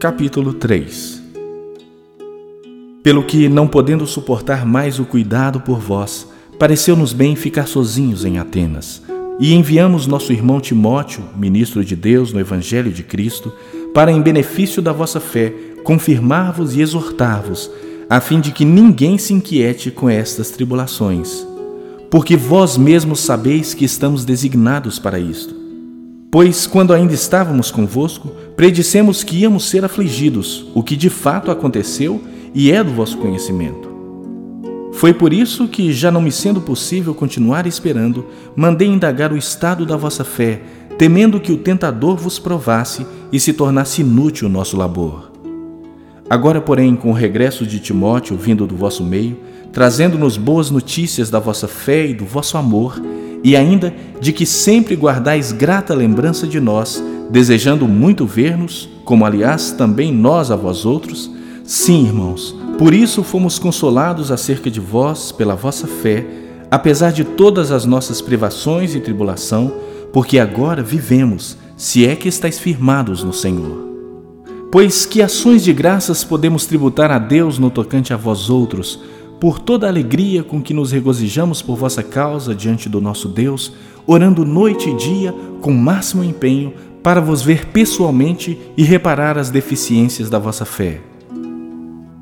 Capítulo 3 Pelo que, não podendo suportar mais o cuidado por vós, pareceu-nos bem ficar sozinhos em Atenas. E enviamos nosso irmão Timóteo, ministro de Deus no Evangelho de Cristo, para, em benefício da vossa fé, confirmar-vos e exortar-vos, a fim de que ninguém se inquiete com estas tribulações. Porque vós mesmos sabeis que estamos designados para isto. Pois, quando ainda estávamos convosco, predissemos que íamos ser afligidos, o que de fato aconteceu e é do vosso conhecimento. Foi por isso que, já não me sendo possível continuar esperando, mandei indagar o estado da vossa fé, temendo que o tentador vos provasse e se tornasse inútil o nosso labor. Agora, porém, com o regresso de Timóteo vindo do vosso meio, trazendo-nos boas notícias da vossa fé e do vosso amor, e ainda de que sempre guardais grata lembrança de nós, desejando muito ver-nos, como aliás também nós a vós outros? Sim, irmãos, por isso fomos consolados acerca de vós pela vossa fé, apesar de todas as nossas privações e tribulação, porque agora vivemos, se é que estáis firmados no Senhor. Pois que ações de graças podemos tributar a Deus no tocante a vós outros, por toda a alegria com que nos regozijamos por vossa causa diante do nosso Deus, orando noite e dia com máximo empenho para vos ver pessoalmente e reparar as deficiências da vossa fé.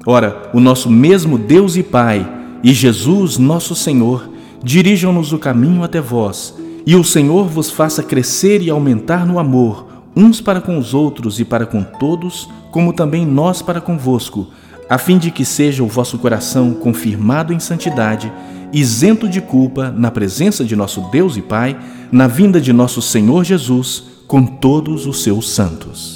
Ora, o nosso mesmo Deus e Pai e Jesus, nosso Senhor, dirijam-nos o caminho até vós, e o Senhor vos faça crescer e aumentar no amor, uns para com os outros e para com todos, como também nós para convosco a fim de que seja o vosso coração confirmado em santidade, isento de culpa na presença de nosso Deus e Pai, na vinda de nosso Senhor Jesus, com todos os seus santos.